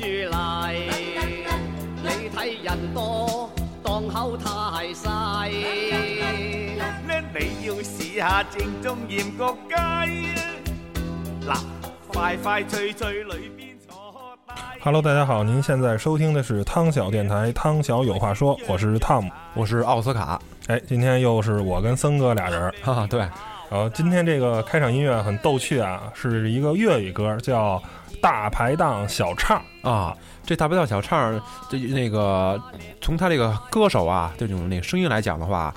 你睇人多，檔口太細。咧你要試下正宗鹽焗雞啊！嗱，快快脆脆裏邊坐低。Hello，大家好，您现在收听的是汤小电台，汤小有话说，我是汤姆。我是奥斯卡，哎，今天又是我跟森哥俩人。哈 哈，对，然后今天这个开场音乐很逗趣啊，是一个粤语歌，叫《大排档小唱》。啊，这大排档小唱，这那个从他这个歌手啊这种那个声音来讲的话，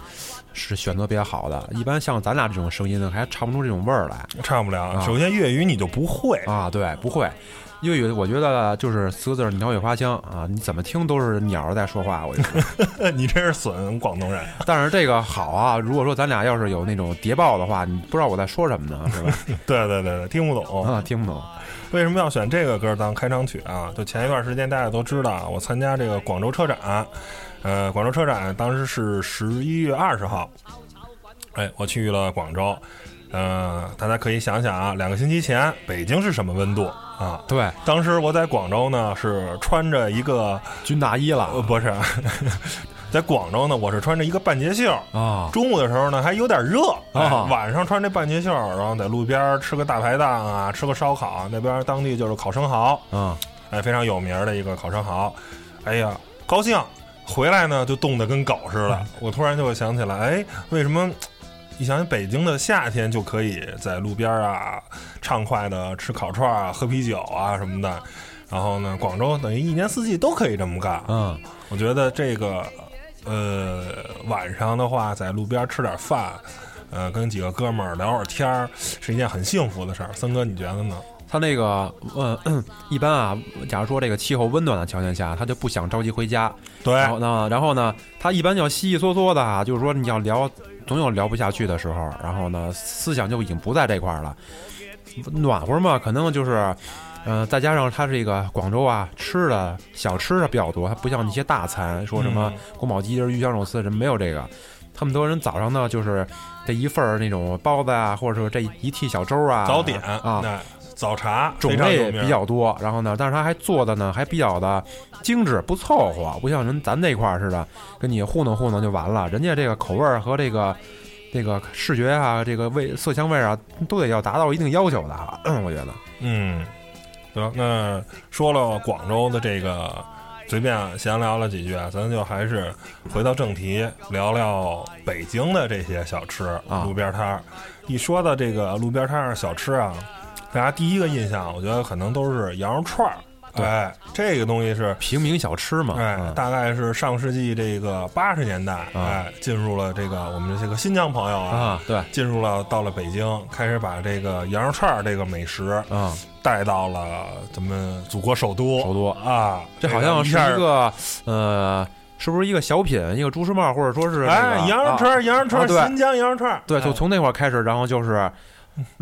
是选择比较好的。一般像咱俩这种声音呢，还唱不出这种味儿来唱不了。首先粤语你就不会，啊。对，不会。粤语我觉得就是四个字儿“鸟语花香”啊，你怎么听都是鸟儿在说话。我觉得，你这是损广东人。但是这个好啊。如果说咱俩要是有那种谍报的话，你不知道我在说什么呢，是吧？对对对对，听不懂。啊，听不懂。为什么要选这个歌当开场曲啊？就前一段时间大家都知道啊，我参加这个广州车展，呃，广州车展当时是十一月二十号，哎，我去了广州，呃，大家可以想想啊，两个星期前北京是什么温度啊？对，当时我在广州呢是穿着一个军大衣了。呃不是，在广州呢我是穿着一个半截袖，啊。中午的时候呢还有点热，哎啊晚上穿这半截袖，然后在路边吃个大排档啊，吃个烧烤，那边当地就是烤生蚝，嗯哎，非常有名的一个烤生蚝，哎呀，高兴，回来呢就冻得跟狗似的。我突然就会想起来，哎，为什么？一想起北京的夏天就可以在路边啊畅快的吃烤串啊、喝啤酒啊什么的，然后呢，广州等于一年四季都可以这么干。嗯，我觉得这个，呃，晚上的话在路边吃点饭，呃，跟几个哥们儿聊会儿天儿，是一件很幸福的事儿。森哥，你觉得呢？他那个，嗯，一般啊，假如说这个气候温暖的条件下，他就不想着急回家。对，然后呢，然后呢，他一般要稀稀嗦嗦的啊，就是说你要聊，总有聊不下去的时候。然后呢，思想就已经不在这块儿了。暖和嘛，可能就是，呃，再加上它是一个广州啊，吃的小吃的比较多，它不像那些大餐，说什么宫保鸡丁、鱼香肉丝，什么没有这个。他们多人早上呢，就是这一份儿那种包子啊，或者说这一屉小粥啊，早点啊，那早茶种类比较多，然后呢，但是他还做的呢还比较的精致，不凑合，不像人咱这块儿似的，跟你糊弄糊弄就完了。人家这个口味儿和这个这个视觉啊，这个味色香味啊，都得要达到一定要求的哈，我觉得。嗯，得那说了广州的这个，随便闲聊了几句啊，咱就还是回到正题，聊聊北京的这些小吃啊路边摊儿。一说到这个路边摊儿小吃啊，大家第一个印象，我觉得可能都是羊肉串儿。对哎，这个东西是平民小吃嘛，哎，嗯大概是上世纪这个八十年代，哎，进入了这个我们这些个新疆朋友啊，啊，对，进入了到了北京，开始把这个羊肉串儿这个美食啊，带到了咱们祖国首都，首都啊，这好像是一个呃，是不是一个小品，一个朱时茂，或者说是那哎羊肉串儿，羊肉串儿，啊新疆羊肉串儿，对，哎就从那会儿开始，然后就是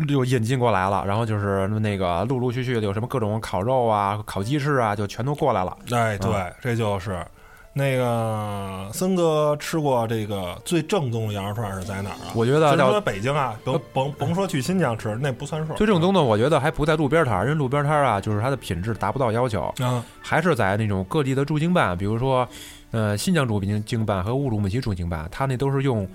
就引进过来了，然后就是那个陆陆续续的有什么各种烤肉啊、烤鸡翅啊，就全都过来了。哎，对，啊这就是那个森哥吃过这个最正宗的羊肉串是在哪儿啊？我觉得叫北京啊，甭甭甭说去新疆吃，那不算数。最正宗的，我觉得还不在路边摊，因为路边摊啊，就是它的品质达不到要求，嗯，还是在那种各地的驻京办，比如说呃新疆驻京京办和乌鲁木齐驻京办，它那都是用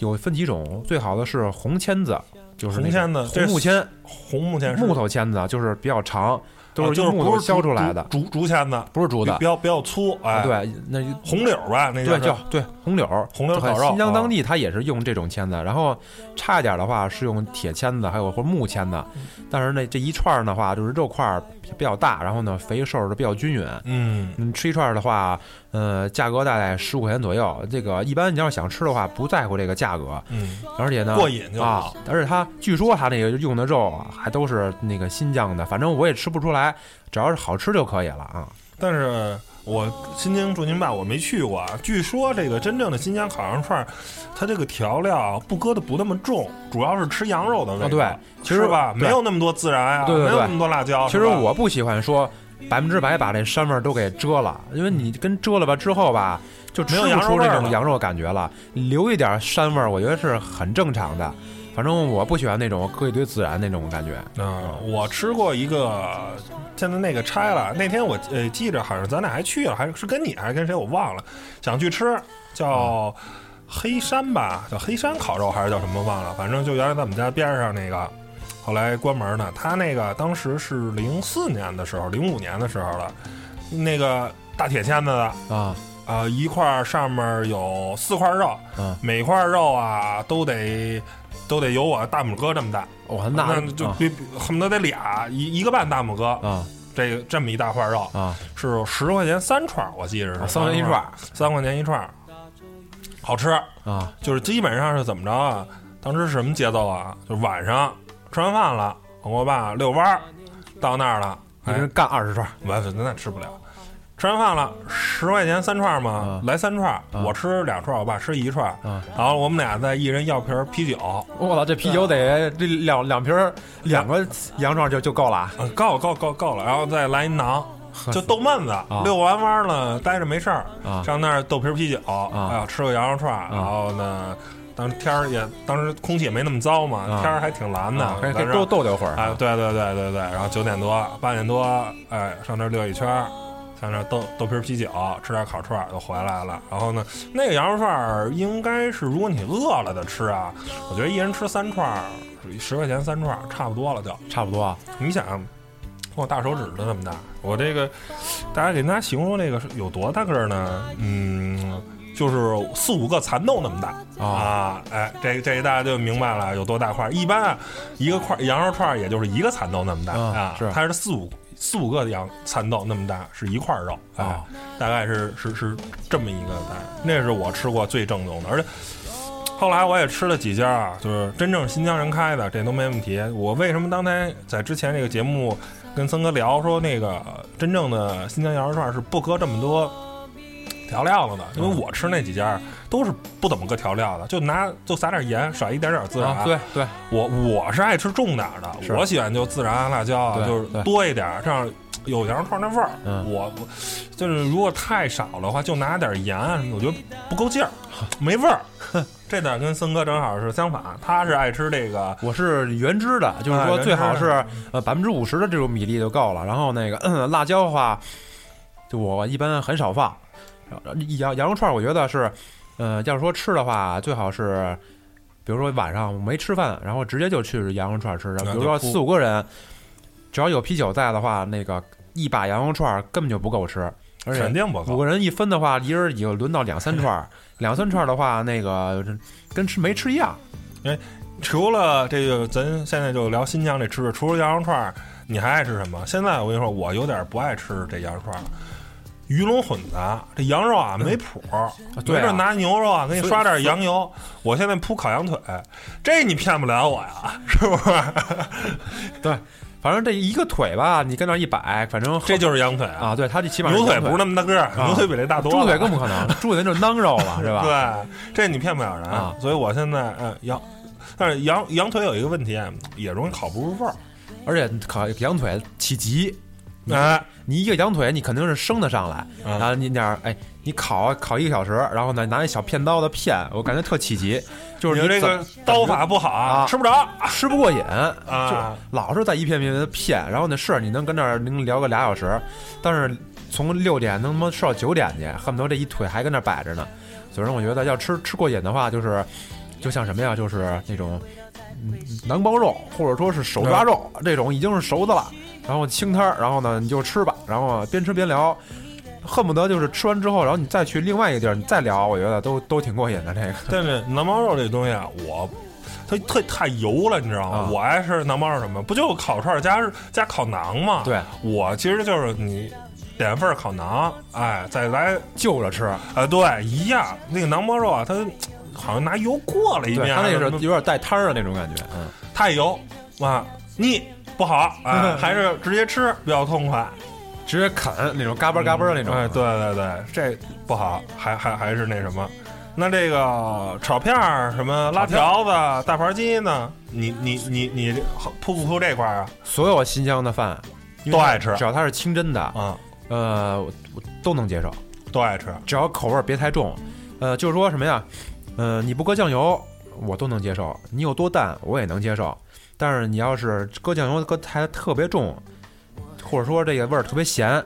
有分几种，最好的是红签子，就是那红签子红木签，红木签木头签子就是比较长，都啊是用木头削出来的，竹竹竹签子，不是竹的比。较比较粗，哎，，对，那红柳儿吧，那对，叫叫对红柳儿，红柳烤肉新疆啊当地它也是用这种签子，然后差一点的话是用铁签子，还有或者木签子。但是那，这一串儿的话就是肉块儿比较大，然后呢肥瘦的比较均匀。嗯，你，吃一串儿的话，呃，价格大概十五块钱左右。这个一般你要是想吃的话，不在乎这个价格，嗯，而且呢过瘾就啊好。而且它据说它那个用的肉啊，还都是那个新疆的，反正我也吃不出来，只要是好吃就可以了啊。但是我新疆驻京办我没去过啊，据说这个真正的新疆烤羊肉串儿，它这个调料不搁的不那么重，主要是吃羊肉的味道，啊对其实吧？没有那么多孜然啊，对对对没有那么多辣椒。其实我不喜欢说百分之百把这膻味儿都给遮了，因为你跟遮了吧之后吧，就吃没有羊不出这种羊肉感觉了。留一点膻味儿，我觉得是很正常的。反正我不喜欢那种搁一堆孜然那种感觉。嗯、我吃过一个，现在那个拆了。那天我呃记着，好像咱俩还去了，还是跟你还是跟谁我忘了，想去吃，叫黑山吧，叫黑山烤肉还是叫什么忘了，反正就原来在我们家边上那个，后来关门呢。他那个当时是零四年的时候，零五年的时候了，那个大铁签子的。啊啊、一块上面有四块肉，嗯每块肉啊都得都得有我大拇哥这么大，我那就恨不得得俩一一个半大拇哥，啊这个这么一大块肉啊是十块钱三串，我记着是啊三块钱一串，三块钱一串，好吃。啊就是基本上是怎么着啊？当时是什么节奏啊？就是晚上吃完饭了，我跟我爸遛弯儿，到那儿了，哎。一人，干二十串。完了那吃不了。吃完饭了，十块钱三串嘛，来三串，我吃两串，我爸吃一串，啊。然后我们俩再一人要瓶啤酒，我操，这啤酒得这两两瓶儿两个羊串就就够了啊。啊，够够够够了，然后再来一馕，就逗闷子。遛完弯儿了，待着没事儿，啊。上那儿豆皮儿啤酒，哎呀，吃个羊肉串儿，然后呢，当时天儿也当时空气也没那么糟嘛，啊天儿还挺蓝的啊，，可以多逗逗留会儿哎，对对对对对，然后九点多八点多，哎，上那儿溜一圈儿。上那儿豆豆皮儿啤酒，吃点烤串儿就回来了。然后呢，那个羊肉串儿应该是，如果你饿了的吃啊，我觉得一人吃三串儿，十块钱三串儿差不多了就。差不多啊。你想，我大手指头那么大，我这个，大家给大家形容这个是有多大个儿呢？嗯，就是四五个蚕豆那么大啊啊！哎，这这大家就明白了有多大块儿。一般啊，一个块儿羊肉串儿也就是一个蚕豆那么大啊啊，是它是四五四五个羊蚕豆那么大，是一块儿肉啊啊，大概是是是这么一个大，那是我吃过最正宗的，而且。后来我也吃了几家啊，就是真正新疆人开的，这都没问题。我为什么刚才在之前这个节目跟森哥聊说，那个真正的新疆羊肉串是不搁这么多调料的呢？因为我吃那几家都是不怎么搁调料的，就拿就撒点盐，甩一点点孜然。啊，对对，我我是爱吃重点的，我喜欢就孜然、辣椒啊，就是多一点，这样有羊肉串那味儿。嗯我我就是如果太少的话，就拿点盐啊什么，我觉得不够劲儿，没味儿。这点跟森哥正好是相反，他是爱吃这个我是原汁的，就是说最好是呃百分之五十的这种米粒就够了。然后那个、嗯辣椒的话，就我一般很少放。羊羊肉串，我觉得是，呃，要是说吃的话，最好是，比如说晚上没吃饭，然后直接就去羊肉串吃。然后比如说四五个人，只要有啤酒在的话，那个一把羊肉串根本就不够吃，而且肯定不够。五个人一分的话，一人也就轮到两三串儿，两三串儿的话，那个跟吃没吃一样。除了这个，咱现在就聊新疆这吃的，除了羊肉串儿，你还爱吃什么？现在我跟你说，我有点不爱吃这羊肉串儿了。鱼龙混杂，这羊肉啊没谱儿，对啊没准拿牛肉啊给你刷点羊油。我现在铺烤羊腿，这你骗不了我呀，是不是？对，反正这一个腿吧，你跟那儿一摆，反正这就是羊腿啊。啊，对，它这起码牛腿不是那么大个儿，啊牛腿比这大多了。猪腿更不可能，猪腿那就是囊肉了，是吧？对，这你骗不了人。啊所以我现在嗯羊，但是羊羊腿有一个问题，也容易烤不入味儿。而且烤羊腿起急，你哎，你一个羊腿你肯定是生的上来，嗯然后你点儿哎，你烤烤一个小时，然后呢拿一小片刀的片，我感觉特起急，就是你这个刀法不好啊吃不着。吃不过瘾啊。老是在一片片的片，然后呢是你能跟那儿能聊个俩小时，但是从六点能他妈吃到九点去，恨不得这一腿还跟那儿摆着呢。所以说，我觉得要吃吃过瘾的话，就是就像什么呀，就是那种嗯馕包肉或者说是手抓肉这种已经是熟的了，然后清摊儿，然后呢你就吃吧，然后边吃边聊。恨不得就是吃完之后，然后你再去另外一个地儿，你再聊，我觉得都都挺过瘾的。这个但是馕包肉这东西啊，我它太太油了，你知道吗？啊我爱吃馕包肉什么？不就烤串儿加加烤馕吗？对，我其实就是你点份烤馕，哎，再来就着吃，啊，对，一样。那个馕包肉啊，它好像拿油过了一遍，对，它那个是有点带汤儿的那种感觉，嗯。太油哇，腻不好啊，还是直接吃比较痛快。直接啃那种嘎嘣嘎嘣的那种。哎，对对对，这不好，还还还是那什么。那这个炒片儿、什么拉条子、大盘鸡呢？你你你你铺不铺这块儿啊？所有新疆的饭都爱吃只要它是清真的，啊，呃，我我都能接受，都爱吃。只要口味儿别太重。呃，就是说什么呀？呃，你不搁酱油，我都能接受，你有多淡我也能接受。但是你要是搁酱油搁还特别重，或者说这个味儿特别咸，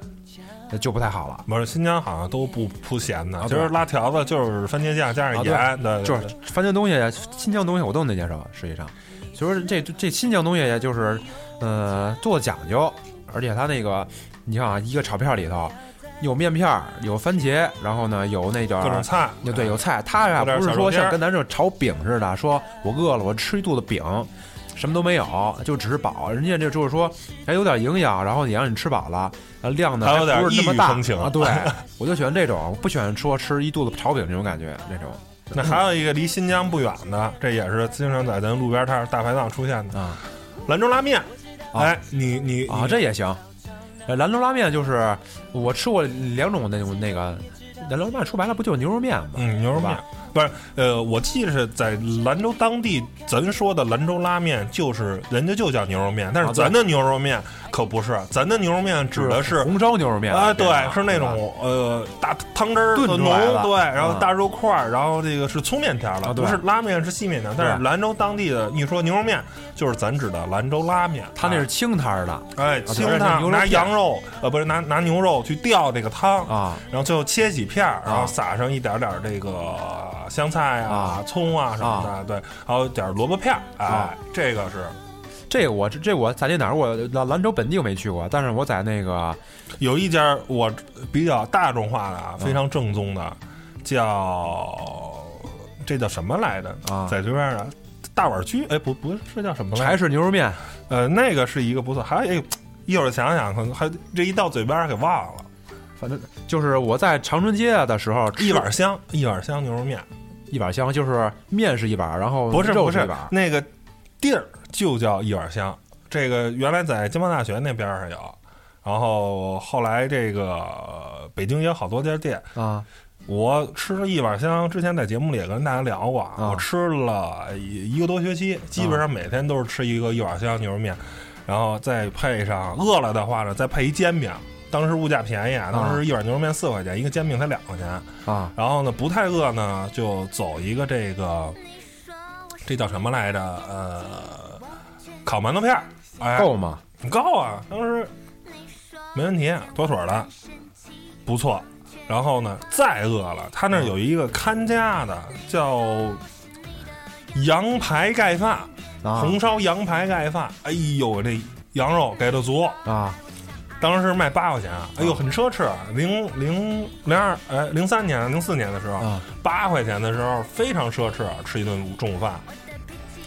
那就不太好了。不是新疆好像都不铺咸的，啊其实拉条子就是番茄酱加上盐的，就是番茄东西、新疆东西我都能接受，实际上，所以说这这新疆东西就是，呃，做讲究，而且它那个，你看啊，一个炒片里头有面片儿，有番茄，然后呢有那个各种菜，对对，有菜。它呀不是说像跟咱这炒饼似的，说我饿了我吃一肚子饼，什么都没有，就只是饱。人家这就是说还有点营养，然后也让你吃饱了，呃量呢还有点不是那么大风情啊。对，我就喜欢这种，不喜欢说吃一肚子炒饼这种感觉，那种那还有一个离新疆不远的，这也是经常在咱路边摊儿大排档出现的啊兰州拉面。啊哎，你你啊，这也行。呃，兰州拉面就是我吃过两种那种那个兰州拉面，说白了不就是牛肉面吗？嗯，牛肉面不是，呃，我记得是在兰州当地，咱说的兰州拉面就是人家就叫牛肉面，但是咱的牛肉面可不是，咱的牛肉面指的是红烧牛肉面啊，对，是那种呃大汤汁儿浓，对，然后嗯大肉块儿，然后这个是粗面条了，不是拉面是细面条，但是兰州当地的一说牛肉面，就是咱指的兰州拉面，它那是清汤儿的。哎清汤拿羊肉呃不是拿拿牛肉去吊这个汤啊，然后最后切几片儿，然后啊。撒上一点点儿这个香菜啊、啊葱啊什么的，对，还有点儿萝卜片儿，哎，啊这个是这个我这这我在那哪儿我兰兰州本地我没去过，但是我在那个有一家我比较大众化的啊，非常正宗的，叫这叫什么来着？啊在这边啊，大碗居，哎，不不是叫什么来柴着？氏牛肉面呃，那个是一个不错，还有一个一会儿想想，可能还这一到嘴边儿给忘了。反正就是我在长春街的时候一碗香，一碗香牛肉面，一碗香，就是面是一碗，然后不是不是那个地儿就叫一碗香。这个原来在经贸大学那边儿上有，然后后来这个北京也有好多家店。啊我吃了一碗香，之前在节目里也跟大家聊过，啊我吃了一一个多学期，基本上每天都是吃一个一碗香牛肉面，然后再配上饿了的话呢，再配一煎饼。当时物价便宜啊，当时一碗牛肉面四块钱，一个煎饼才两块钱。啊然后呢，不太饿呢，就走一个这个，这叫什么来着？呃，烤馒头片儿，哎，够吗？够啊！当时没问题，妥妥的，不错。然后呢，再饿了，他那儿有一个看家的，叫羊排盖饭，啊红烧羊排盖饭。哎呦，这羊肉给的足，啊当时卖八块钱，哎呦，很奢侈。零零零二哎零三年、零四年的时候，啊八块钱的时候非常奢侈，吃一顿中午饭。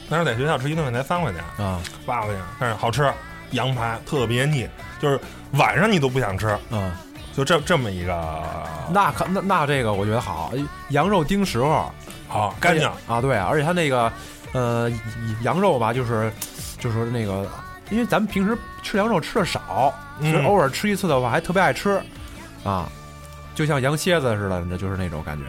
当时在学校吃一顿饭才三块钱，啊八块钱，但是好吃，羊排特别腻，就是晚上你都不想吃，嗯！就这这么一个那可那那这个我觉得好，羊肉丁时候好干净，啊，对啊，而且它那个呃羊肉吧，就是就是那个，因为咱们平时吃羊肉吃的少，所以嗯。偶尔吃一次的话还特别爱吃啊，就像羊蝎子似的，那就是那种感觉。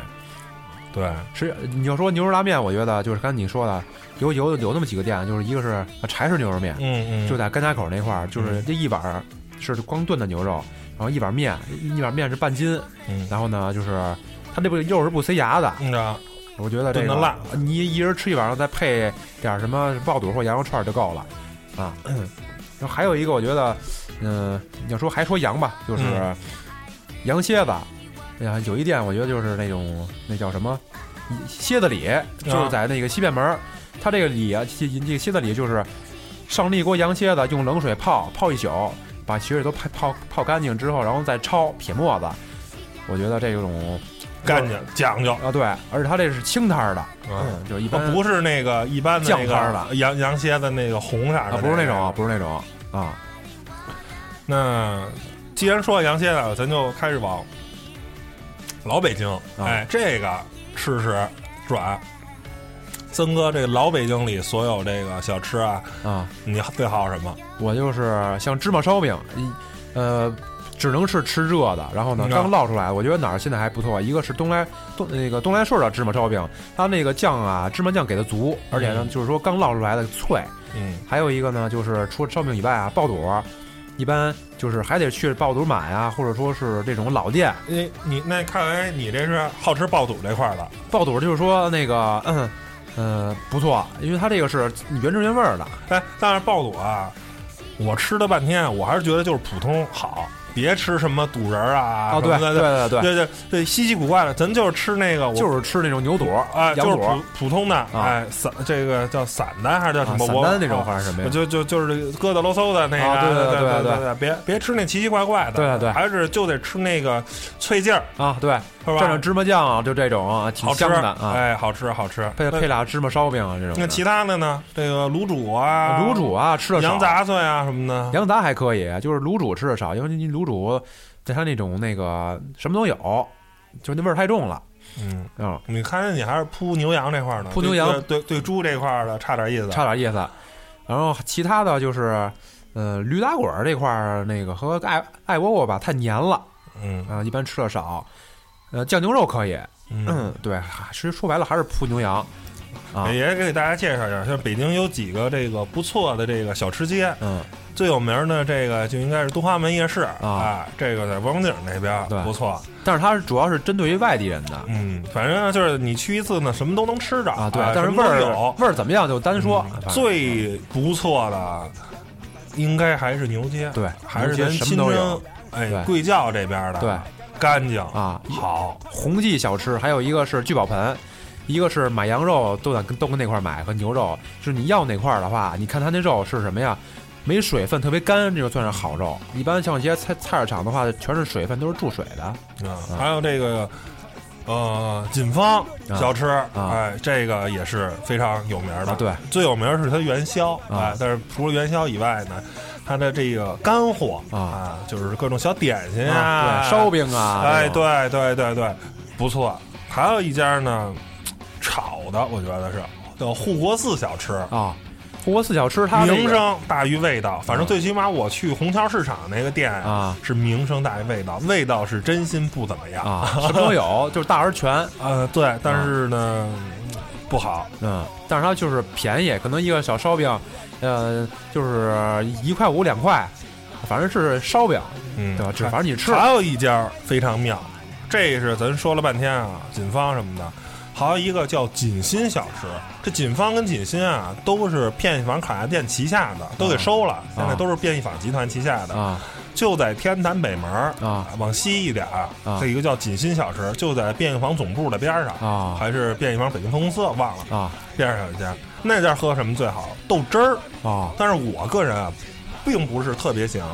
对，吃你要说牛肉拉面，我觉得就是刚才你说的，有有有那么几个店，就是一个是柴氏牛肉面，嗯嗯，就在甘家口那块儿，就是这一碗儿是光炖的牛肉，然后一碗面，一碗面是半斤，嗯。然后呢就是它这不肉是不塞牙的，我觉得这个炖得烂。你一人吃一碗，再配点什么爆肚或羊肉串儿就够了啊。然后还有一个，我觉得，嗯、你要说还说羊吧，就是嗯羊蝎子。哎呀，有一店我觉得就是那种那叫什么蝎子里，就是在那个西便门儿，它这个里啊，这这个蝎子里就是上了一锅羊蝎子，用冷水泡泡一宿，把血水都泡泡泡干净之后，然后再焯撇沫子。我觉得这种干净讲究，啊，对，而且它这是清汤儿的，嗯，嗯，就一般不是那个一般的那酱汤的羊羊蝎子那个红色啊，的，不是那种啊，。不是那种啊那既然说羊蝎子，咱就开始往老北京，哎，这个吃吃转。曾哥，这个老北京里所有这个小吃啊，啊，你最好什么？我就是像芝麻烧饼，一呃，只能是吃热的。然后呢，嗯刚烙出来，我觉得哪儿现在还不错。一个是东来东那个东来顺的芝麻烧饼，它那个酱啊，芝麻酱给的足，而且呢，嗯就是说刚烙出来的脆。嗯，还有一个呢，就是除了烧饼以外啊，爆肚，一般就是还得去爆肚买啊，或者说是这种老店。你你那看来你这是好吃爆肚这块儿的，爆肚就是说那个，嗯，嗯，不错，因为它这个是原汁原味儿的。哎，但是爆肚啊，我吃了半天，我还是觉得就是普通好，别吃什么肚仁儿啊，哦，对对对对对对对，稀奇古怪的，咱就是吃那个，我就是吃那种牛肚、哎，羊肚就是普普通的，哎，散这个叫散的还是叫什啊么？我散单那种哦还是什么呀？就就就是疙瘩啰嗦的那个，啊对对对对对对，别别吃那奇奇怪怪的，对对还是就得吃那个脆劲儿，啊，对，是吧？蘸上芝麻酱啊，就这种啊，挺香的啊。哎，好吃好吃。配配俩芝麻烧饼啊，这种。那其他的呢？这个卤煮啊，卤煮啊，吃的少羊杂碎啊什么的，羊杂还可以，就是卤煮吃的少，因为你卤煮在它那种那个什么都有，就那味儿太重了。嗯。嗯，你看见你还是铺牛羊这块儿呢，铺牛羊对对对猪这块儿的差点意思，差点意思。然后其他的就是，呃，驴打滚儿这块儿那个和爱爱窝窝吧太黏了嗯啊，一般吃的少。呃，酱牛肉可以，嗯。嗯，对，其实说白了还是铺牛羊啊，也给大家介绍一下，像北京有几个这个不错的这个小吃街，嗯，最有名的这个就应该是东华门夜市啊啊，这个在王府井那边对不错，但是它是主要是针对于外地人的嗯，反正就是你去一次呢，什么都能吃着啊，对，但是味儿有。味儿怎么样就单说嗯，最不错的应该还是牛街，对还是咱亲征什么都有，哎贵教这边的，对，干净啊，好，红记小吃，还有一个是聚宝盆，一个是买羊肉都得跟都跟那块儿买和牛肉，就是你要哪块儿的话，你看它那肉是什么呀？没水分，特别干，这就算是好肉。一般像一些菜菜市场的话，全是水分，都是注水的。啊，还有这个呃锦芳小吃，啊哎，这个也是非常有名的。啊，对，最有名是它元宵，啊哎，但是除了元宵以外呢，它的这个干货啊就是各种小点心啊，对，烧饼啊，哎，对对对对，不错。还有一家呢，炒的，我觉得是叫护国寺小吃。啊，护国寺小吃它这名声大于味道，反正最起码我去虹桥市场那个店啊是名声大于味道，味道是真心不怎么样啊，什么都有，就是大而全。呃，对，但是呢，不好。嗯，但是它就是便宜，可能一个小烧饼，呃，就是一块五两块，反正是烧饼，嗯，对吧？这反正你吃还有一家非常妙，这是咱说了半天啊，锦芳什么的，还有一个叫锦心小吃。这锦芳跟锦心啊，都是便宜坊烤鸭店旗下的，都给收了，现在都是便宜坊集团旗下的。啊就在天坛北门儿啊，往西一点这一个叫锦心小吃，就在便宜坊总部的边上，啊还是便宜坊北京分公司，忘了啊边上有一家。那家喝什么最好？豆汁儿。啊但是我个人啊，并不是特别喜欢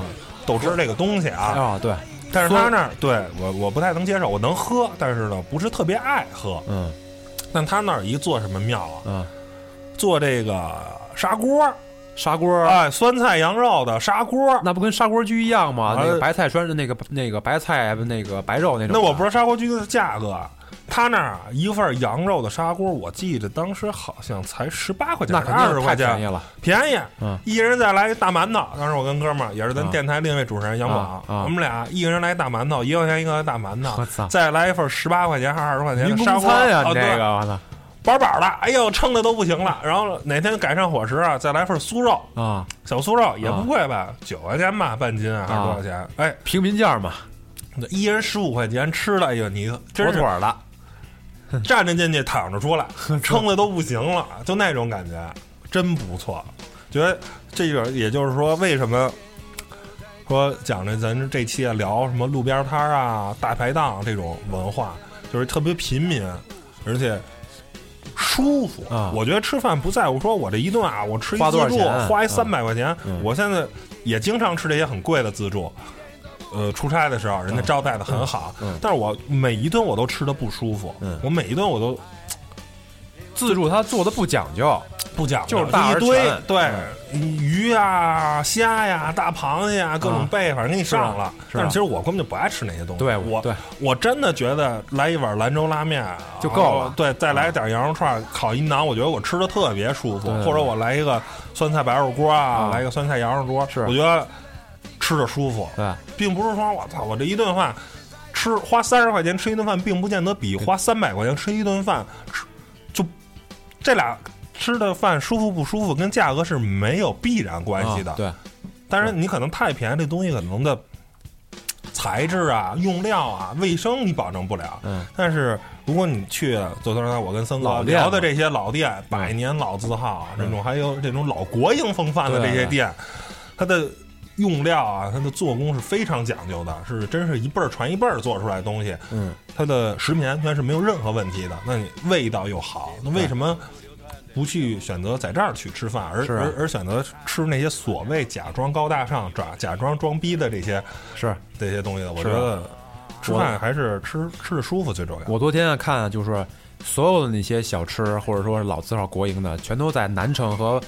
豆汁儿这个东西啊。啊！对，但是他那儿对我我不太能接受，我能喝，但是呢不是特别爱喝。嗯但他那儿一做什么庙啊？嗯，做这个砂锅，砂锅哎，酸菜羊肉的砂锅。那不跟砂锅居一样吗？啊那个白菜酸那个那个白菜那个白肉那种。那我不知道砂锅居的价格，他那儿啊一份羊肉的砂锅，我记得当时好像才十八块钱，那肯二十块钱太便宜，了。便宜。嗯一人再来一大馒头。当时我跟哥们儿也是咱啊电台另一位主持人杨啊宝，啊我们俩一人来一大馒头，一块钱一个大馒头！再来一份十八块钱还是二十块钱的砂锅呀，这个我操饱饱的，哎呦，撑的都不行了。然后哪天改善伙食啊，再来份酥肉，啊，小酥肉也不贵吧，九块钱吧，半斤啊，还是多少钱？哎，平民价嘛，一人十五块钱吃了，哎呦，你妥妥的。站着进去，躺着出来，撑的都不行了，就那种感觉，真不错。觉得这个，也就是说，为什么说讲着咱这期啊聊什么路边摊啊、大排档这种文化，就是特别平民，而且舒服啊我觉得吃饭不在乎说我这一顿啊，我吃一自助花一三百块钱，嗯我现在也经常吃这些很贵的自助。呃，出差的时候，人家招待的很好，但是我每一顿我都吃的不舒服，嗯。我每一顿我都自助他做的不讲究，不讲究，就是大一堆。对、鱼呀、虾呀、大螃蟹呀，各种啊贝，反正给你上了。但是其实我根本就不爱吃那些东西。对我对。我真的觉得来一碗兰州拉面就够了。对，再来点羊肉串，烤一馕，我觉得我吃的特别舒服。或者我来一个酸菜白肉锅啊，啊来一个酸菜羊肉锅，是。我觉得吃着舒服，对，并不是说我操，我这一顿饭吃花三十块钱吃一顿饭，并不见得比花三百块钱吃一顿饭吃就这俩吃的饭舒服不舒服跟价格是没有必然关系的。啊对，但是你可能太便宜，这东西可能的材质啊、用料啊、卫生你保证不了。嗯，但是如果你去，就刚才我跟森哥聊的这些老店，百年老字号这种，还有这种老国营风范的这些店，它的用料啊，它的做工是非常讲究的，是真是一辈儿传一辈儿做出来的东西。嗯，它的食品安全是没有任何问题的。那你味道又好，那为什么不去选择在这儿去吃饭，而啊而而选择吃那些所谓假装高大上、假假装装逼的这些是这些东西的？我觉得吃饭还是吃吃的舒服最重要。我昨天啊看就是所有的那些小吃或者说是老字号国营的，全都在南城和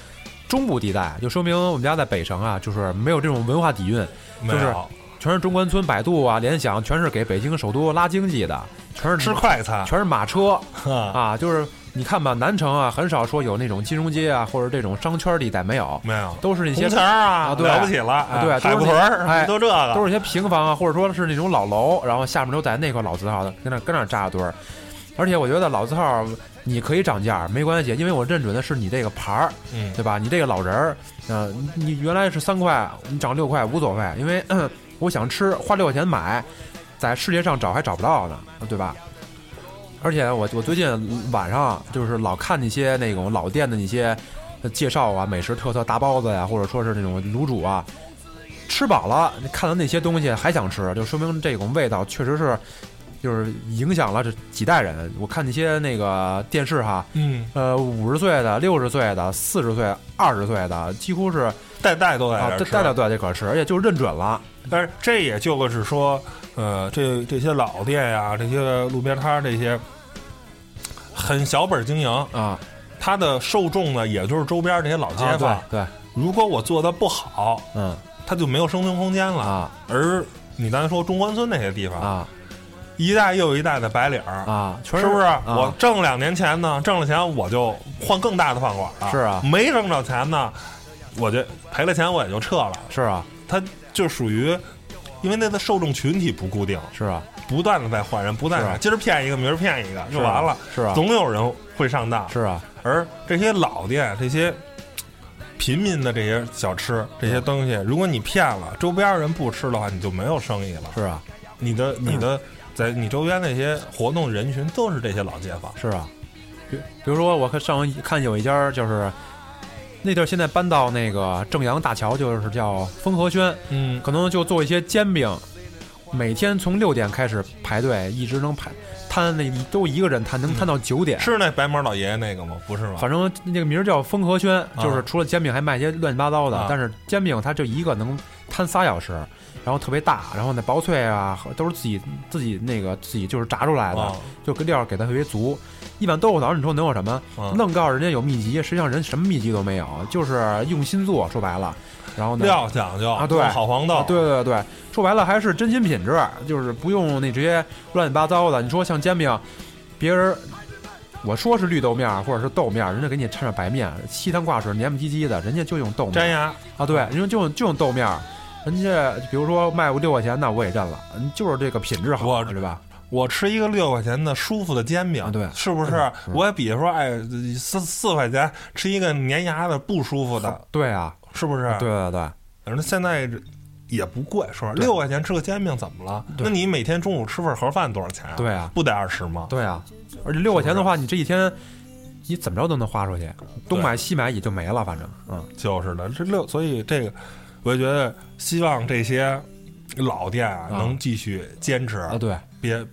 中部地带，就说明我们家在北城啊，就是没有这种文化底蕴，就是全是中关村、百度啊、联想，全是给北京首都拉经济的，全是吃快餐。全是马车啊，啊，就是你看吧，南城啊，很少说有那种金融街啊，或者这种商圈地带没有，没有。都是那些红墙啊，了不起了，啊对哎海都是那不屯哎都这个，都是一些平房啊，或者说是那种老楼，然后下面都在那块老字号的，跟那跟那扎堆儿。而且我觉得老字号你可以涨价没关系，因为我认准的是你这个牌儿，嗯，对吧？你这个老人儿，呃，你你原来是三块，你涨六块无所谓，因为、嗯 我想吃，花六块钱买，在世界上找还找不到呢，对吧？而且我我最近晚上就是老看那些那种老店的那些呃介绍啊，美食特色大包子呀，或者说是那种卤煮啊，吃饱了，看到那些东西还想吃，就说明这种味道确实是就是影响了这几代人。我看那些那个电视哈，嗯，呃，五十岁的、六十岁的、四十岁、二十岁的，几乎是代代都在吃代代代都在这块儿吃，而且就认准了。但是这也就是说，呃，这这些老店呀，这些路边摊这些很小本经营，啊，它的受众呢，也就是周边这些老街啊坊。对对，如果我做的不好，嗯它就没有生存空间了。啊而你刚才说中关村那些地方，啊一代又一代的白领儿。啊，全是不是？啊我挣两年钱呢，挣了钱我就换更大的饭馆了。是啊没挣着钱呢，我就赔了钱我也就撤了。是啊他就属于，因为那个受众群体不固定，是啊不断的在换人，不断是啊的今儿骗一个，明儿骗一个，就完了。是啊总有人会上当。是啊而这些老店，这些平民的这些小吃，这些东西，如果你骗了，周边人不吃的话，你就没有生意了。是啊你的你的在你周边那些活动人群都是这些老街坊。是啊，比比如说我看上回看有一家就是。那地儿现在搬到那个正阳大桥，就是叫丰和轩，嗯，可能就做一些煎饼，每天从六点开始排队，一直能排摊那都一个人摊，能摊到九点。是那白毛老爷爷那个吗？不是吗？反正那个名儿叫丰和轩，就是除了煎饼还卖一些乱七八糟的，啊但是煎饼它就一个能摊仨小时，然后特别大，然后那薄脆啊都是自己自己那个自己就是炸出来的，啊就跟料给的特别足。一碗豆腐脑，你说能有什么？啊愣告诉人家有秘籍，实际上人什么秘籍都没有，就是用心做，说白了。然后呢，料讲究啊对用好黄豆，啊，对对对，说白了还是真心品质，就是不用那这些乱七八糟的。你说像煎饼，别人我说是绿豆面儿或者是豆面儿，人家给你掺上白面，稀汤挂水黏不唧唧的，人家就用豆面粘牙。啊，对，人家就用就用豆面儿，人家比如说卖我六块钱，那我也认了，嗯就是这个品质好，我对吧？我吃一个六块钱的舒服的煎饼，啊对是不是？嗯我也比说，哎，四四块钱吃一个粘牙的不舒服的，对啊，是不是？对对对，反正现在也不贵，说实话六块钱吃个煎饼怎么了？那你每天中午吃份盒饭多少钱啊？对啊不得二十吗？对啊，而且六块钱的话，你这一天你怎么着都能花出去，东买西买也就没了，反正嗯，就是的，这六，所以这个，我就觉得希望这些老店啊啊。能继续坚持，啊对。别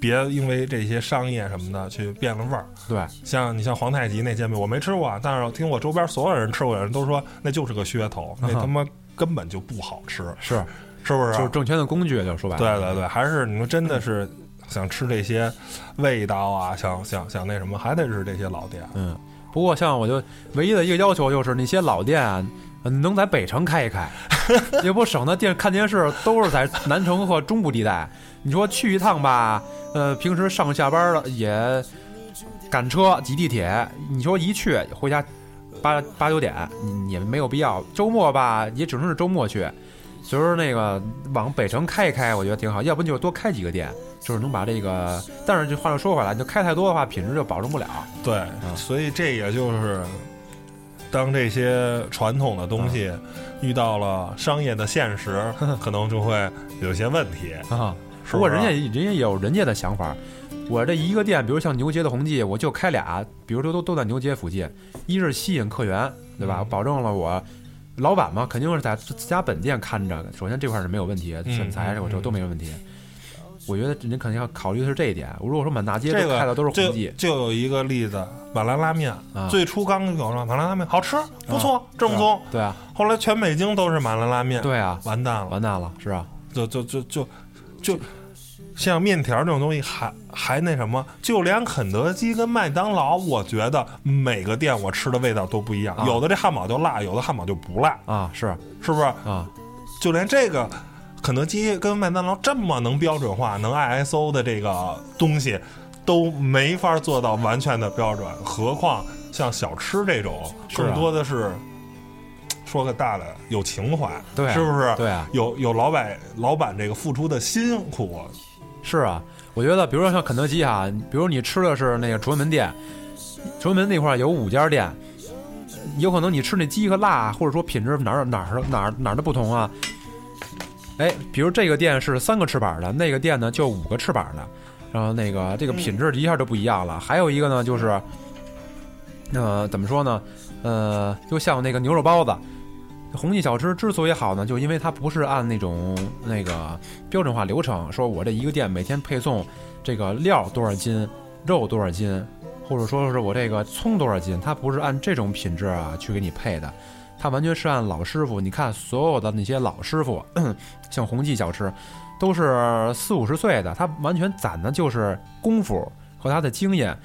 别因为这些商业什么的去变了味儿。对，像你像皇太极那煎饼，我没吃过啊，但是我听我周边所有人吃过的人都说那就是个噱头，那啊他妈根本就不好吃，是。是不是？就是挣钱的工具，就说白了，对对对，还是你说真的是想吃这些味道啊，想想想那什么，还得是这些老店。嗯，不过像我就唯一的一个要求就是那些老店啊，呃能在北城开一开，也不省得电看电视都是在南城和中部地带。你说去一趟吧，呃，平时上下班了也赶车挤地铁，你说一去回家八八九点，你也没有必要。周末吧，也只能是周末去。所以说那个往北城开一开，我觉得挺好，要不就多开几个店，就是能把这个。但是这话又说回来，你就开太多的话，品质就保证不了。对，所以这也就是当这些传统的东西遇到了商业的现实，可能就会有些问题。啊。不过人家人家也有人家的想法。我这一个店，比如像牛街的红记，我就开俩，比如说都都在牛街附近，一是吸引客源，对吧？嗯保证了我老板嘛，肯定是在自家本店看着。首先这块是没有问题，嗯选材这我这嗯都没有问题。我觉得您肯定要考虑的是这一点。如果说满大街这个都开的都是就红记就有一个例子，马兰拉面，啊，最初刚有了马兰拉面好吃不错，正宗。对啊，后来全北京都是马兰拉面，对啊，完蛋了，完蛋了，是啊，就就就就就像面条这种东西还还那什么，就连肯德基跟麦当劳，我觉得每个店我吃的味道都不一样，啊有的这汉堡就辣，有的汉堡就不辣，啊是是不是？啊，就连这个肯德基跟麦当劳这么能标准化、能 ISO 的这个东西，都没法做到完全的标准，何况像小吃这种，更多的是说个大的有情怀，对啊是不是？对啊，有有老板老板这个付出的辛苦，是啊，我觉得，比如说像肯德基啊，比如你吃的是那个崇文门店，崇文门那块儿有五家店，有可能你吃那鸡和辣，或者说品质哪儿哪儿哪儿哪儿的不同啊。哎，比如这个店是三个翅膀的，那个店呢就五个翅膀的，然后那个这个品质一下就不一样了。还有一个呢就是，呃，怎么说呢？呃，就像那个牛肉包子。红记小吃之所以好呢，就因为它不是按那种那个标准化流程，说我这一个店每天配送这个料多少斤，肉多少斤，或者说是我这个葱多少斤，它不是按这种品质啊去给你配的，它完全是按老师傅。你看所有的那些老师傅，像红记小吃，都是四五十岁的，他完全攒的就是功夫和他的经验。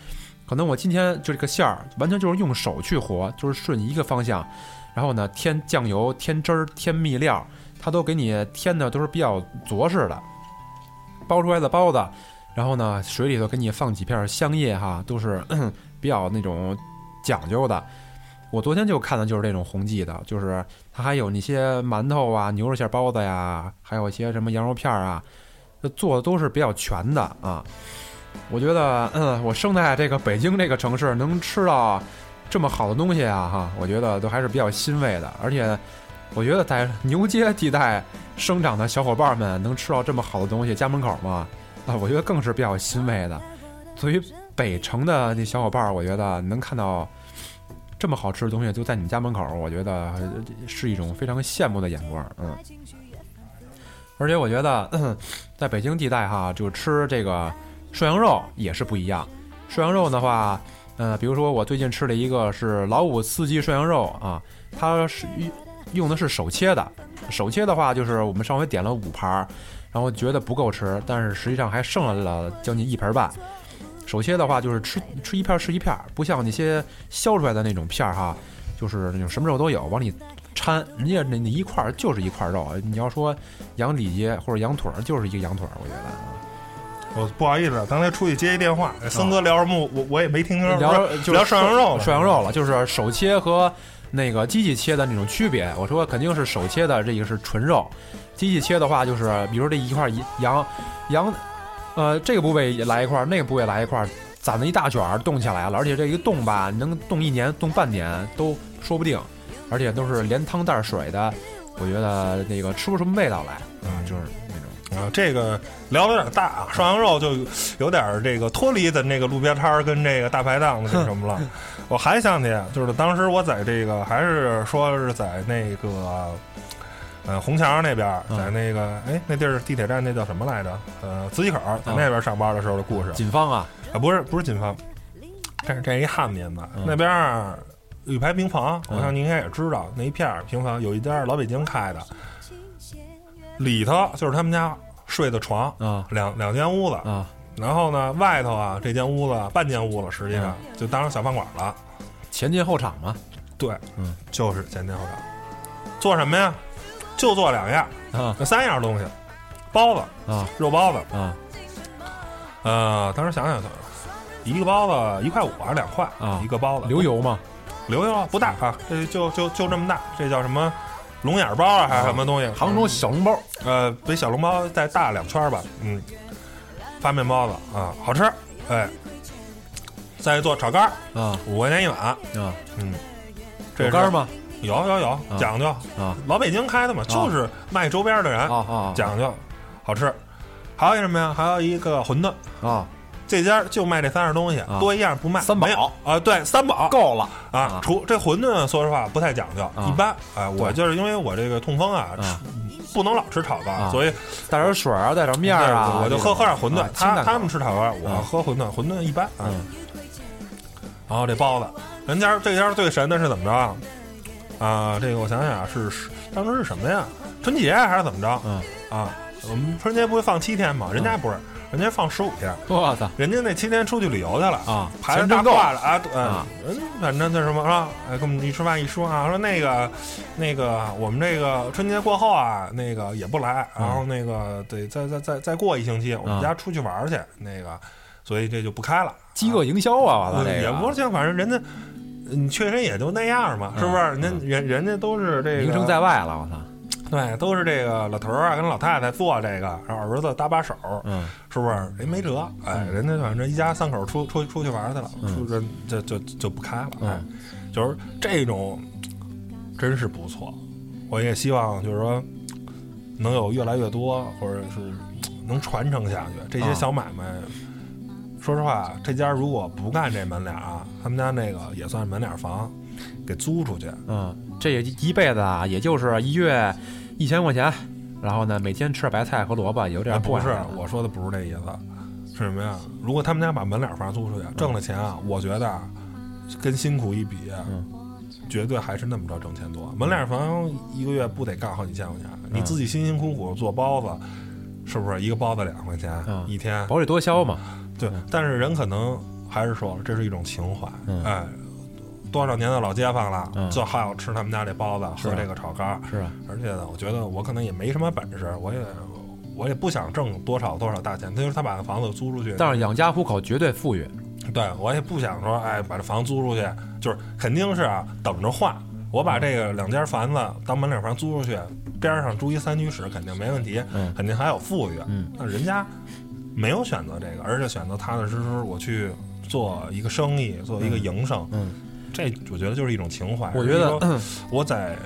可能我今天就这个馅儿，完全就是用手去和，就是顺一个方向，然后呢添酱油、添汁儿、添秘料，他都给你添的都是比较着实的，包出来的包子，然后呢水里头给你放几片香叶哈，都是 比较那种讲究的。我昨天就看的就是这种红记的，就是它还有那些馒头啊、牛肉馅包子呀，还有一些什么羊肉片儿啊，做的都是比较全的啊。我觉得，嗯，我生在这个北京这个城市，能吃到这么好的东西啊，哈，我觉得都还是比较欣慰的。而且，我觉得在牛街地带生长的小伙伴们能吃到这么好的东西，家门口嘛，啊，我觉得更是比较欣慰的。对于北城的那小伙伴儿，我觉得能看到这么好吃的东西就在你们家门口，我觉得是一种非常羡慕的眼光，嗯。而且我觉得，在北京地带哈，就吃这个涮羊肉也是不一样。涮羊肉的话，呃，比如说我最近吃了一个是老五四季涮羊肉啊，它是用用的是手切的。手切的话，就是我们上回点了五盘，然后觉得不够吃，但是实际上还剩了将近一盆半。手切的话，就是吃吃一片儿是一片儿，不像那些削出来的那种片儿哈，就是那种什么肉都有，往里掺。人家那那一块儿就是一块肉，你要说羊里脊或者羊腿儿，就是一个羊腿儿，我觉得啊。我不好意思，刚才出去接一电话，森哥聊什么我我也没听清。聊就聊涮羊肉涮羊肉了，就是手切和那个机器切的那种区别。我说肯定是手切的，这个是纯肉；机器切的话，就是比如这一块羊羊，呃，这个部位也来一块儿，那个部位来一块儿，攒了一大卷儿冻起来了，而且这一冻吧，能冻一年、冻半年都说不定，而且都是连汤带水的。我觉得那个吃不出什么味道来啊，就是那种。啊，这个聊的有点大啊，涮羊肉就有点这个脱离咱这个路边摊儿跟这个大排档的那什么了。我还想起，就是当时我在这个还是说是在那个呃红桥那边，嗯。在那个哎那地儿地铁站那叫什么来着？呃磁器口，在那边上班的时候的故事。锦芳啊，啊，不是不是锦芳，这是这是一汉民的，嗯。那边儿有一排平房，我嗯。想您应该也知道，那一片儿平房有一家老北京开的，里头就是他们家睡的床，啊两两间屋子，啊，然后呢外头啊这间屋子半间屋子，实际上嗯。就当成小饭馆了。前进后场嘛，对，嗯，就是前进后场，做什么呀？就做两样，啊那三样东西，包子、啊肉包子。啊呃，当时想想，一个包子一块五还是两块啊一个包子流油吗，流油啊不大啊，这就就就这么大，这叫什么龙眼包啊，还是什么东西？杭州小笼包呃，比小笼包再大两圈吧。嗯，发面包子啊，好吃。哎，再做炒肝儿，啊五块钱一碗。啊，嗯，这是有杆儿吗？有有有，讲究啊！老北京开的嘛，就是卖周边的人啊啊，讲究，好吃。还有一什么呀？还有一个馄饨啊，这家就卖这三样东西，多一样不卖。三宝啊，对，三宝够了啊。除这馄饨，说实话不太讲究，一般。哎，我就是因为我这个痛风啊，不能老吃炒肝，所以带点水啊，带点面啊，我就喝喝点馄饨。他他们吃炒肝，我嗯喝馄饨，馄饨一般啊。然后这包子，人家这家最神的是怎么着？啊，这个我想想啊，是当时是什么呀？春节还是怎么着？嗯啊，我们春节不会放七天吗？人家不是，人家放十五天。我操！人家那七天出去旅游去了啊，排着大挂了啊，嗯，人反正那什么啊，哎，跟我们一吃饭一说啊，说那个那个我们这个春节过后啊，那个也不来，然后那个得再再再再过一星期，我们家出去玩去，那个，所以这就不开了。饥饿营销啊，完了这也不是，反正人家。你确实也就那样嘛，是不是？人人人家都是这个名声在外了，我操！对，都是这个老头儿啊跟老太太做这个，然后儿子搭把手，嗯，是不是？人没辙，哎，人家反正一家三口出出出去玩去了，出这就就就不开了，哎，就是这种真是不错。我也希望就是说能有越来越多，或者是能传承下去。这些小买卖，说实话，这家如果不干这门脸啊，他们家那个也算是门脸房，给租出去，嗯，这也一辈子啊，也就是一月一千块钱，然后呢，每天吃白菜和萝卜，有点不是，我说的不是这意思，是什么呀？如果他们家把门脸房租出去，挣了钱啊，我觉得跟辛苦一比，嗯，绝对还是那么着挣钱多。门脸房一个月不得干好几千块钱？你自己辛辛苦苦做包子，是不是一个包子两块钱一天？薄利多销嘛。对，但是人可能还是说了，这是一种情怀，哎。多少年的老街坊了，就好要吃他们家这包子，喝这个炒肝。是啊，而且呢，我觉得我可能也没什么本事，我也我也不想挣多少多少大钱。他就是他把房子租出去，但是养家糊口绝对富裕。对我也不想说，哎，把这房租出去，就是肯定是啊，等着换。我把这个两间房子当门脸房租出去，边上住一三居室，肯定没问题，嗯、肯定还有富裕。嗯，那人家没有选择这个，而且选择踏踏实实我去做一个生意，做一个营生。嗯。这我觉得就是一种情怀。我觉得我在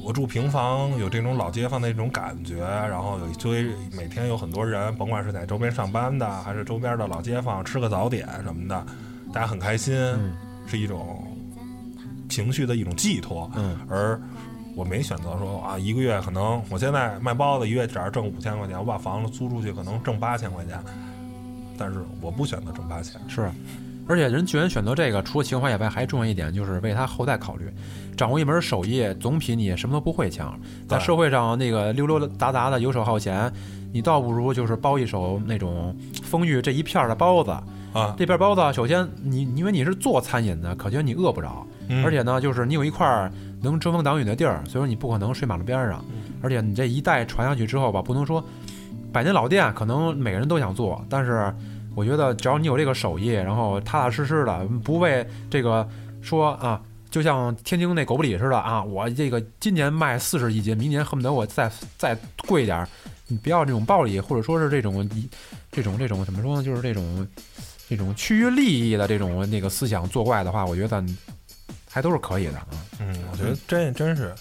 我住平房，有这种老街坊的那种感觉，然后有一堆每天有很多人，甭管是在周边上班的，还是周边的老街坊，吃个早点什么的，大家很开心，嗯、是一种情绪的一种寄托。嗯，而我没选择说啊，一个月可能我现在卖包子，一月只要挣五千块钱，我把房子租出去可能挣八千块钱，但是我不选择挣八千。是。而且人居然选择这个，除了情怀以外，还重要一点就是为他后代考虑。掌握一门手艺，总比你什么都不会强。在社会上那个溜溜达达的游手好闲，你倒不如就是包一手那种丰裕这一片的包子啊。这片包子，首先你因为你是做餐饮的，可见你饿不着，嗯、而且呢，就是你有一块能遮风挡雨的地儿，所以说你不可能睡马路边上。嗯、而且你这一代传下去之后吧，不能说百年老店，可能每个人都想做，但是。我觉得只要你有这个手艺，然后踏踏实实的，不为这个说啊，就像天津那狗不理似的啊，我这个今年卖四十一斤，明年恨不得我再再贵一点。你不要这种暴力，或者说是这种这种这种怎么说呢？就是这种这种趋于利益的这种那个思想作怪的话，我觉得还都是可以的啊。嗯，我觉得真真是，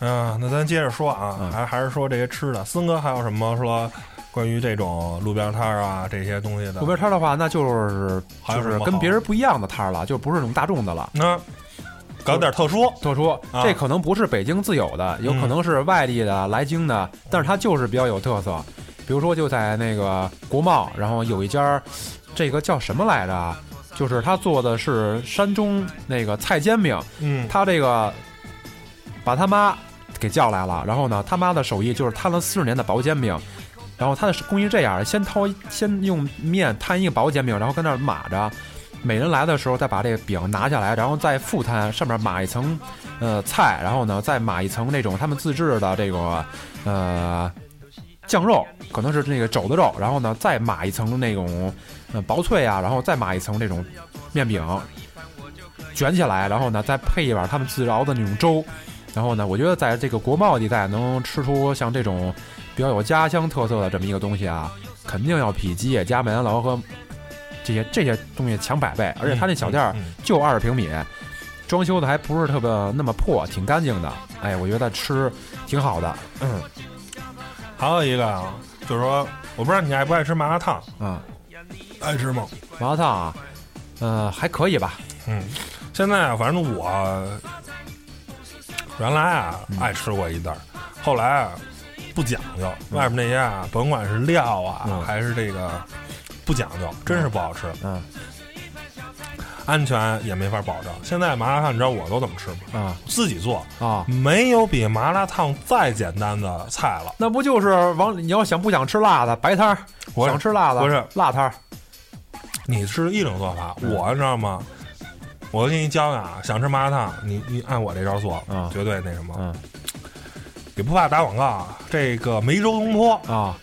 嗯，那咱接着说啊，还还是说这些吃的。森哥还有什么说？关于这种路边摊儿啊，这些东西的路边摊儿的话，那就是就是跟别人不一样的摊儿了，就不是那种大众的了。那搞点特殊，特殊，啊、这可能不是北京自有的，有可能是外地的来京的，嗯、但是它就是比较有特色。比如说就在那个国贸，然后有一家，这个叫什么来着？就是他做的是山中那个菜煎饼，嗯，他这个把他妈给叫来了，然后呢，他妈的手艺就是摊了四十年的薄煎饼。然后他的工艺这样：先掏，先用面摊一个薄煎饼，然后跟那儿码着。每人来的时候，再把这个饼拿下来，然后再复摊，上面码一层呃菜，然后呢再码一层那种他们自制的这个呃酱肉，可能是那个肘子肉，然后呢再码一层那种呃薄脆啊，然后再码一层那种面饼，卷起来，然后呢再配一碗他们自熬的那种粥。然后呢，我觉得在这个国贸地带能吃出像这种。比较有家乡特色的这么一个东西啊，肯定要比吉野家、麦当劳和这些这些东西强百倍。而且他那小店儿就二十平米，装修的还不是特别那么破，挺干净的。哎，我觉得吃挺好的。嗯还有一个啊，就是说，我不知道你爱不爱吃麻辣烫，啊，爱吃吗？麻辣烫啊，呃，还可以吧。嗯，现在啊，反正我原来啊爱吃过一袋儿，后来啊不讲究，外面那些啊，甭管是料啊，嗯还是这个不讲究，真是不好吃，嗯安全也没法保证。现在麻辣烫，你知道我都怎么吃吗？啊自己做，啊，没有比麻辣烫再简单的菜了。那不就是往你要想不想吃辣的白摊儿，想吃辣的不是辣摊儿你是一种做法，嗯我知道吗？我给你教教啊，想吃麻辣烫，你你按我这招做，嗯绝对那什么。嗯也不怕打广告啊。这个梅州东坡啊。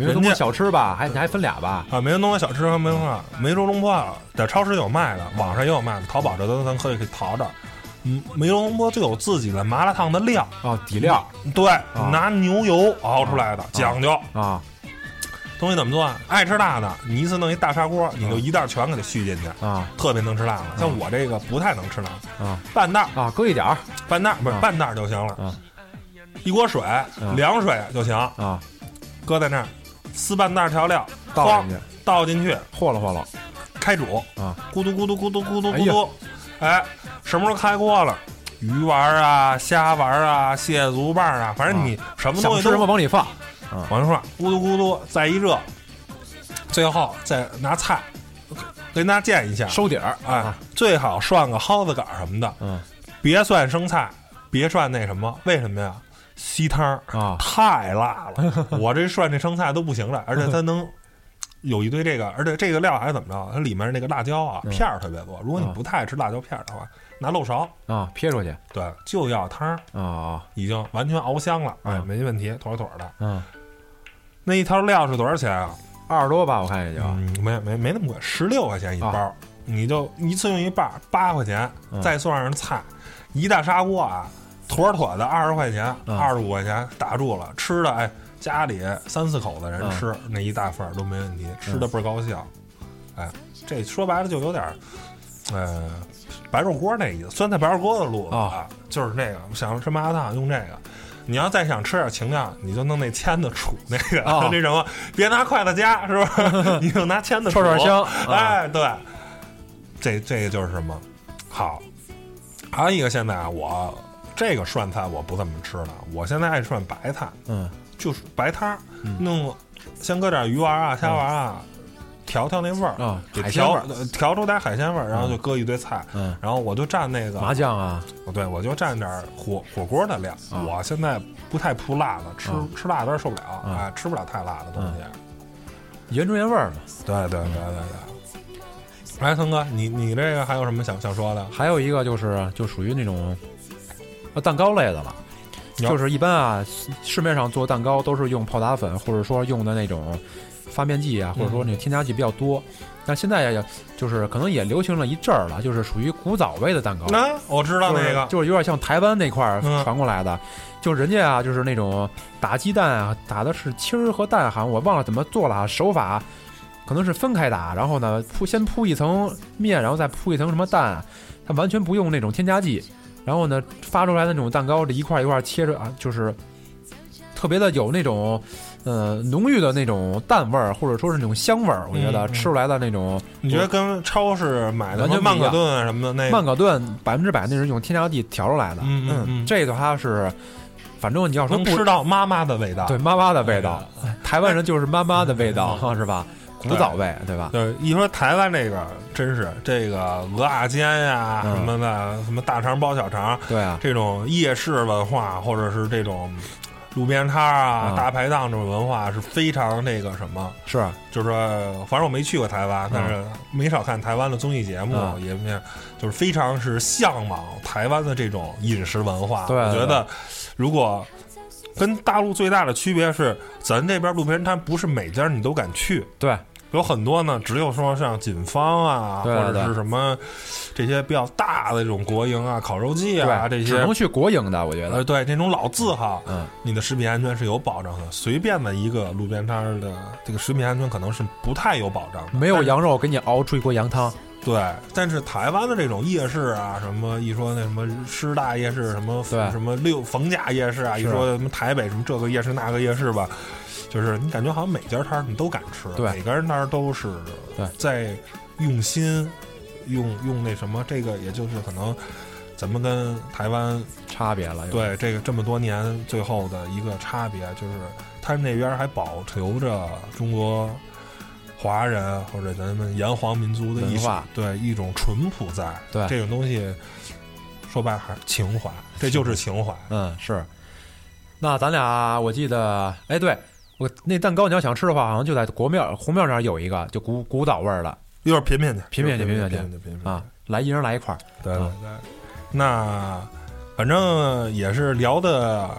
没有东坡小吃吧？还你还分俩吧？啊，梅州东坡小吃和梅州啊，梅州龙坡啊，在超市有卖的，网上也有卖的，淘宝这都咱可以可以淘着。嗯，梅州东坡就有自己的麻辣烫的料，啊，底料对，拿牛油熬出来的，讲究。啊东西怎么做啊？爱吃辣的，你一次弄一大砂锅，你就一袋全给它续进去，啊特别能吃辣的。像我这个不太能吃辣，啊半袋啊，搁一点儿半袋不是啊半袋就行了啊。一锅水，凉水就行，啊，搁在那儿，撕半袋调料，倒进去，倒进去，和了和了。开煮啊，咕嘟咕嘟咕嘟咕嘟咕嘟，哎，什么时候开锅了？鱼丸啊，虾丸啊，蟹足棒啊，反正你什么东西都往里放。往里放，咕嘟咕嘟，再一热，最后再拿菜跟大家建一下，收底儿。啊，最好涮个蒿子杆什么的，嗯。别涮生菜，别涮那什么，为什么呀？吸汤儿啊太辣了，我这涮这生菜都不行了，而且它能有一堆这个，而且这个料还怎么着？它里面那个辣椒啊嗯片儿特别多，如果你嗯不太爱吃辣椒片儿的话，拿漏勺，啊，撇出去对，就要汤儿，啊啊已经完全熬香了，哎，嗯没问题，妥妥的。嗯，那一套料是多少钱啊？二十多吧，我看也就嗯，没没没那么贵，十六块钱一包，啊你就一次用一半，八块钱，嗯再算上菜，一大砂锅啊，妥妥的二十块钱，嗯二十五块钱打住了，吃的哎，家里三四口子人嗯吃、那一大份儿都没问题，吃的倍儿高兴，哎，这说白了就有点儿，呃，白肉锅那意思，酸菜白肉锅的路子啊，就是那个想吃麻辣烫用这个。你要再想吃点情调，你就弄那签子杵那个、啊 那什么，别拿筷子夹，是吧？你就拿签子串串香啊哎，对，这这个就是什么好。还有一个，现在啊，我这个涮菜我不怎么吃了，我现在爱涮白菜，嗯就是白汤弄先搁点鱼丸啊、虾丸啊，调调那味儿，啊，海鲜味儿，调出点海鲜味儿，然后就搁一堆菜，嗯，然后我就蘸那个麻酱啊，对，我就蘸点火火锅的料。啊我现在不太扑辣的，吃、啊吃辣有点受不了，啊哎，吃不了太辣的东西。原汁原味儿嘛。对对对对对。来，腾哥，你你这个还有什么想想说的？还有一个就是就属于那种呃蛋糕类的了，就是一般啊市面上做蛋糕都是用泡打粉，或者说用的那种发面剂啊，或者说那个添加剂比较多。但现在呀，就是可能也流行了一阵儿了，就是属于古早味的蛋糕。那、我知道那个，就是有点像台湾那块儿嗯传过来的，就人家啊，就是那种打鸡蛋啊，打的是清儿和蛋，好像我忘了怎么做了啊，手法可能是分开打，然后呢铺先铺一层面，然后再铺一层什么蛋，它完全不用那种添加剂，然后呢发出来的那种蛋糕这一块一块切着啊，就是特别的有那种。呃，浓郁的那种蛋味儿，或者说是那种香味儿，我觉得吃出来的那种你觉得跟超市买的曼可顿啊什么的那曼可顿百分之百那是用添加剂调出来的。嗯嗯嗯这个它是，反正你要说不能吃到妈妈的味道？对妈妈的味道，台湾人就是妈妈的味道，是吧？古早味，对吧？对，一说台湾这个，真是这个鹅啊煎呀、嗯什么的，什么大肠包小肠，对啊，这种夜市文化，或者是这种路边摊啊、嗯大排档这种文化，是非常那个什么。是就是说，反正我没去过台湾，但是没少看台湾的综艺节目，嗯也面就是非常是向往台湾的这种饮食文化。我觉得如果跟大陆最大的区别是，咱这边路边摊不是每家你都敢去，对，有很多呢，只有说像锦芳啊，对或者是什么这些比较大的这种国营啊、烤肉季啊这，些只能去国营的，我觉呃，得，对这种老字号，嗯，你的食品安全是有保障的。随便的一个路边摊儿的这个食品安全可能是不太有保障的。没有羊肉给你熬出一锅羊汤，对，但是台湾的这种夜市啊，什么一说那什么师大夜市，什么对什么六逢甲夜市啊，一说什么台北什么这个夜市那个夜市吧，就是你感觉好像每家摊儿你都敢吃，对每个人那儿都是对在用心用用那什么，这个也就是可能咱们跟台湾差别了。有，对这个这么多年最后的一个差别，就是他那边还保留着中国华人或者咱们炎黄民族的一文化对一种淳朴在。对这种东西，说白了还是情怀，这就是情怀。嗯，是。那咱俩，我记得，哎，对我那蛋糕，你要想吃的话，好像就在国庙红庙那儿有一个，就古古早味儿的一会儿品品去，品品去品品去啊，来一人来一块儿。对对那反正也是聊的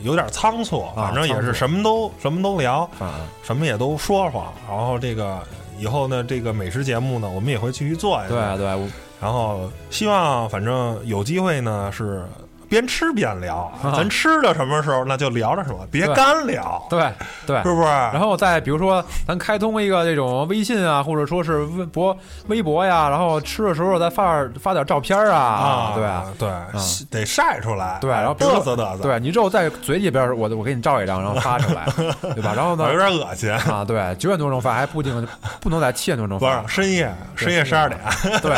有点仓促，啊反正也是什么都什么都聊，啊，什么也都说说。然后这个以后呢，这个美食节目呢，我们也会继续做下去。对对，然后希望反正有机会呢是。边吃边聊，啊咱吃的什么时候那就聊着什么，别干聊，对对是。不是？然后再比如说，咱开通一个这种微信啊，或者说是微博、微博呀，然后吃的时候再发发点照片啊，啊，对啊对，得晒出来，对然后嘚瑟嘚瑟，对，你之后在嘴里边，我我给你照一张，然后发出来，对吧？然后呢有，点恶心。啊，对，九点多钟发，还不定不能在七点多钟不是发，深夜，深夜十二点，对，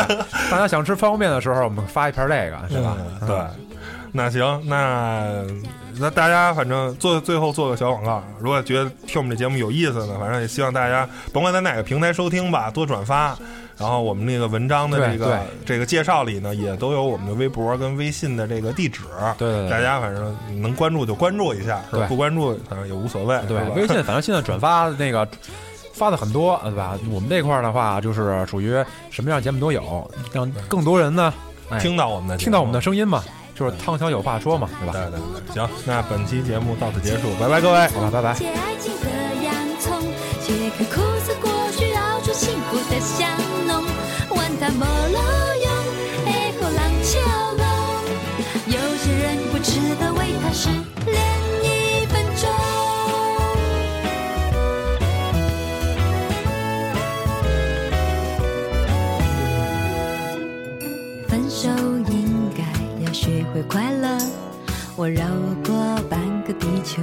大家想吃方便面的时候，我们发一片这个，是吧？嗯对，那行，那那大家反正做最后做个小广告，如果觉得听我们这节目有意思呢，反正也希望大家甭管在哪个平台收听吧，多转发。然后我们那个文章的这个这个介绍里呢，也都有我们的微博跟微信的这个地址。对对对大家反正能关注就关注一下，是吧对不关注反正也无所谓。对，微信反正现在转发那个发的很多，对吧？我们这块儿的话，就是属于什么样节目都有，让更多人呢，哎，听到我们的听到我们的声音嘛，就是汤小有话说嘛，对吧？对对对，行，那本期节目到此结束，拜拜各位。好了，拜拜。切爱情的洋葱，切开苦涩果需要出幸福的香浓。玩它没路用，哎后浪潮龙。有些人不值得为他失快乐。我绕过半个地球，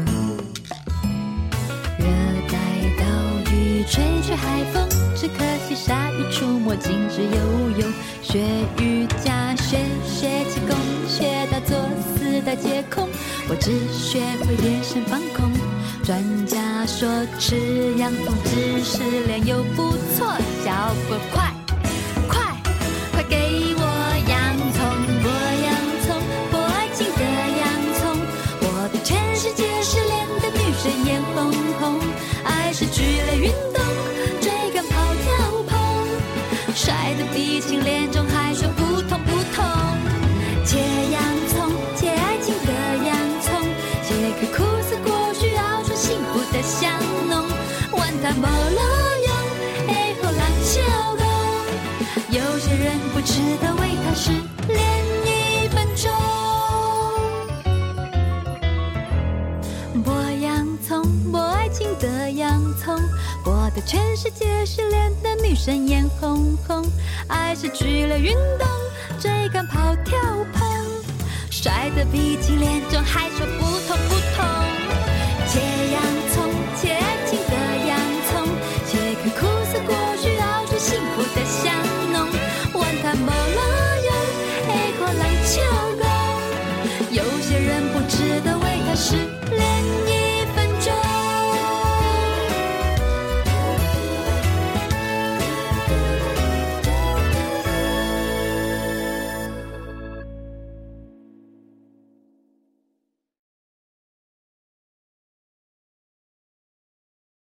热带岛屿吹吹海风，只可惜鲨鱼出没禁止游泳。学瑜伽，学学气功，学到作死的接空。我只学会眼神放空。专家说吃洋葱治失恋又不错，小不快快全世界失恋的女生眼红红。爱失去了运动，追赶跑跳碰，摔得鼻青脸肿，还说不痛不痛